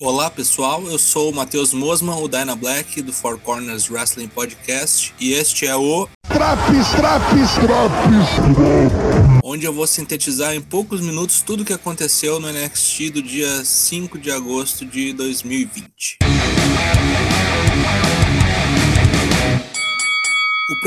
Olá pessoal, eu sou o Matheus Mosman, o Dyna Black do Four Corners Wrestling Podcast e este é o Traps, traps, traps, onde eu vou sintetizar em poucos minutos tudo o que aconteceu no NXT do dia 5 de agosto de 2020.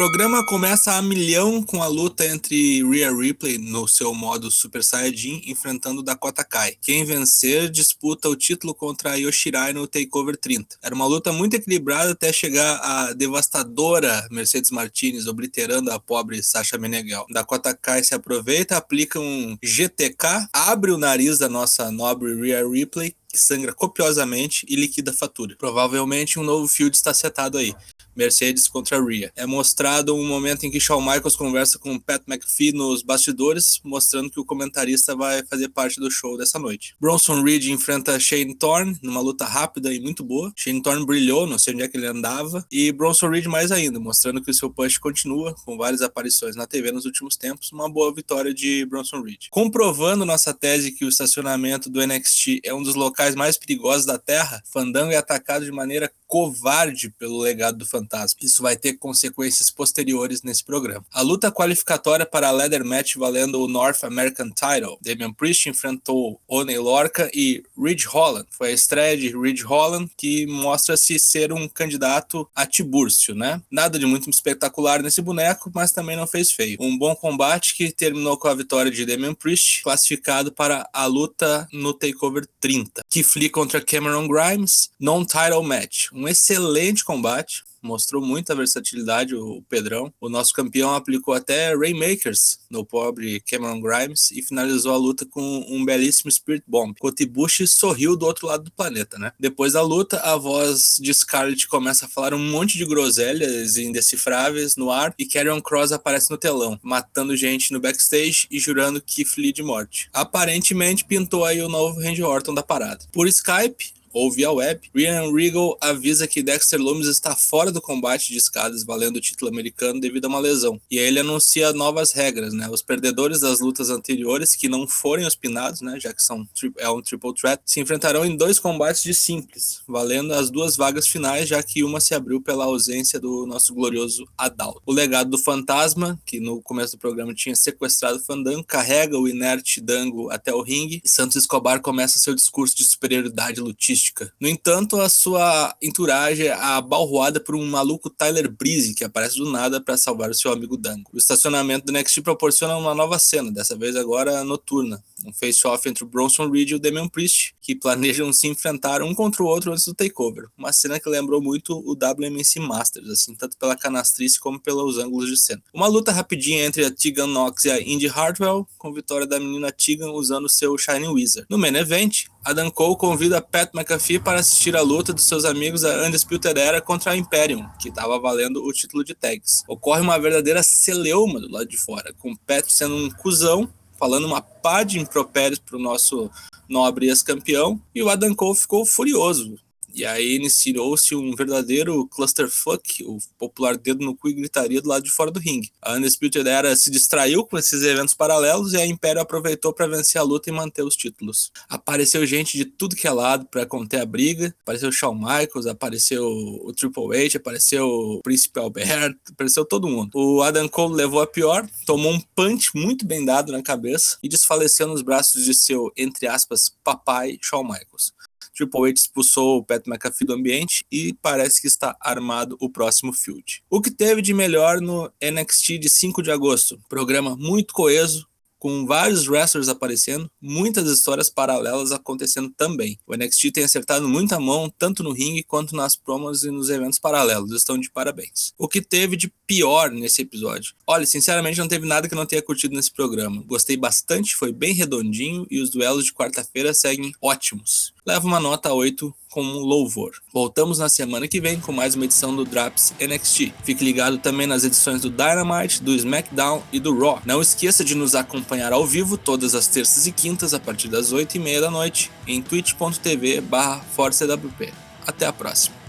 Programa começa a milhão com a luta entre Rhea Ripley no seu modo Super Saiyajin enfrentando Dakota Kai. Quem vencer disputa o título contra Yoshirai no Takeover 30. Era uma luta muito equilibrada até chegar a devastadora Mercedes Martinez obliterando a pobre Sasha Meneghel. Dakota Kai se aproveita, aplica um GTK, abre o nariz da nossa nobre Rhea Ripley que sangra copiosamente e liquida a fatura. Provavelmente um novo field está setado aí. Mercedes contra Rhea. É mostrado um momento em que Shawn Michaels conversa com Pat McPhee nos bastidores, mostrando que o comentarista vai fazer parte do show dessa noite. Bronson Reed enfrenta Shane Thorne numa luta rápida e muito boa. Shane Thorne brilhou, não sei onde é que ele andava, e Bronson Reed mais ainda, mostrando que o seu push continua, com várias aparições na TV nos últimos tempos, uma boa vitória de Bronson Reed. Comprovando nossa tese que o estacionamento do NXT é um dos locais mais perigosos da Terra, Fandango é atacado de maneira covarde pelo legado do fantasma. Isso vai ter consequências posteriores nesse programa. A luta qualificatória para a Leather Match valendo o North American Title. Damian Priest enfrentou Oney Lorca e Ridge Holland. Foi a estreia de Ridge Holland que mostra-se ser um candidato a Tibúrcio, né? Nada de muito espetacular nesse boneco, mas também não fez feio. Um bom combate que terminou com a vitória de Damian Priest, classificado para a luta no Takeover 30. Keith Lee contra Cameron Grimes, non-title match excelente combate mostrou muita versatilidade o Pedrão. O nosso campeão aplicou até Rainmakers no pobre Cameron Grimes e finalizou a luta com um belíssimo Spirit Bomb. Kotibushi sorriu do outro lado do planeta, né? Depois da luta, a voz de Scarlett começa a falar um monte de groselhas indecifráveis no ar e Karrion Cross aparece no telão, matando gente no backstage e jurando Keith Lee de morte. Aparentemente pintou aí o novo Randy Orton da parada. Por Skype, ou via web, Ryan Regal avisa que Dexter Lumis está fora do combate de escadas valendo o título americano devido a uma lesão. E aí ele anuncia novas regras, né? Os perdedores das lutas anteriores que não forem os pinados, né, já que são é um triple threat, se enfrentarão em dois combates de simples, valendo as duas vagas finais, já que uma se abriu pela ausência do nosso glorioso Adalto. O legado do fantasma, que no começo do programa tinha sequestrado Fandango, carrega o inerte Dango até o ringue e Santos Escobar começa seu discurso de superioridade lutística no entanto, a sua entourage é abalroada por um maluco Tyler Breeze, que aparece do nada para salvar o seu amigo Dango. O estacionamento do NXT proporciona uma nova cena, dessa vez agora noturna. Um face-off entre o Bronson Reed e o Damian Priest, que planejam se enfrentar um contra o outro antes do takeover. Uma cena que lembrou muito o WMC Masters, assim, tanto pela canastrice como pelos ângulos de cena. Uma luta rapidinha entre a Tegan Knox e a Indy Hartwell, com vitória da menina Tegan usando seu Shining Wizard. No main event, Adam Cole convida Pat McAfee para assistir a luta dos seus amigos da Undisputed Era contra a Imperium, que estava valendo o título de tags. Ocorre uma verdadeira celeuma do lado de fora, com Pat sendo um cuzão, falando uma pá de impropérios para o nosso nobre ex-campeão, e o Adam Cole ficou furioso, e aí iniciou-se um verdadeiro clusterfuck, o popular dedo no cu e gritaria do lado de fora do ringue. A Undisputed Era se distraiu com esses eventos paralelos e a Império aproveitou para vencer a luta e manter os títulos. Apareceu gente de tudo que é lado para conter a briga. Apareceu Shawn Michaels, apareceu o Triple H, apareceu o Príncipe Alberto, apareceu todo mundo. O Adam Cole levou a pior, tomou um punch muito bem dado na cabeça e desfaleceu nos braços de seu, entre aspas, papai Shawn Michaels. Triple H expulsou o Pat McAfee do ambiente e parece que está armado o próximo field. O que teve de melhor no NXT de 5 de agosto? Programa muito coeso, com vários wrestlers aparecendo, muitas histórias paralelas acontecendo também. O NXT tem acertado muita mão, tanto no ringue quanto nas promos e nos eventos paralelos. Estão de parabéns. O que teve de pior nesse episódio? Olha, sinceramente, não teve nada que não tenha curtido nesse programa. Gostei bastante, foi bem redondinho e os duelos de quarta-feira seguem ótimos. Leva uma nota 8 como louvor. Voltamos na semana que vem com mais uma edição do Drops NXT. Fique ligado também nas edições do Dynamite, do SmackDown e do Raw. Não esqueça de nos acompanhar ao vivo todas as terças e quintas a partir das 8 e meia da noite em twitch.tv barra Até a próxima.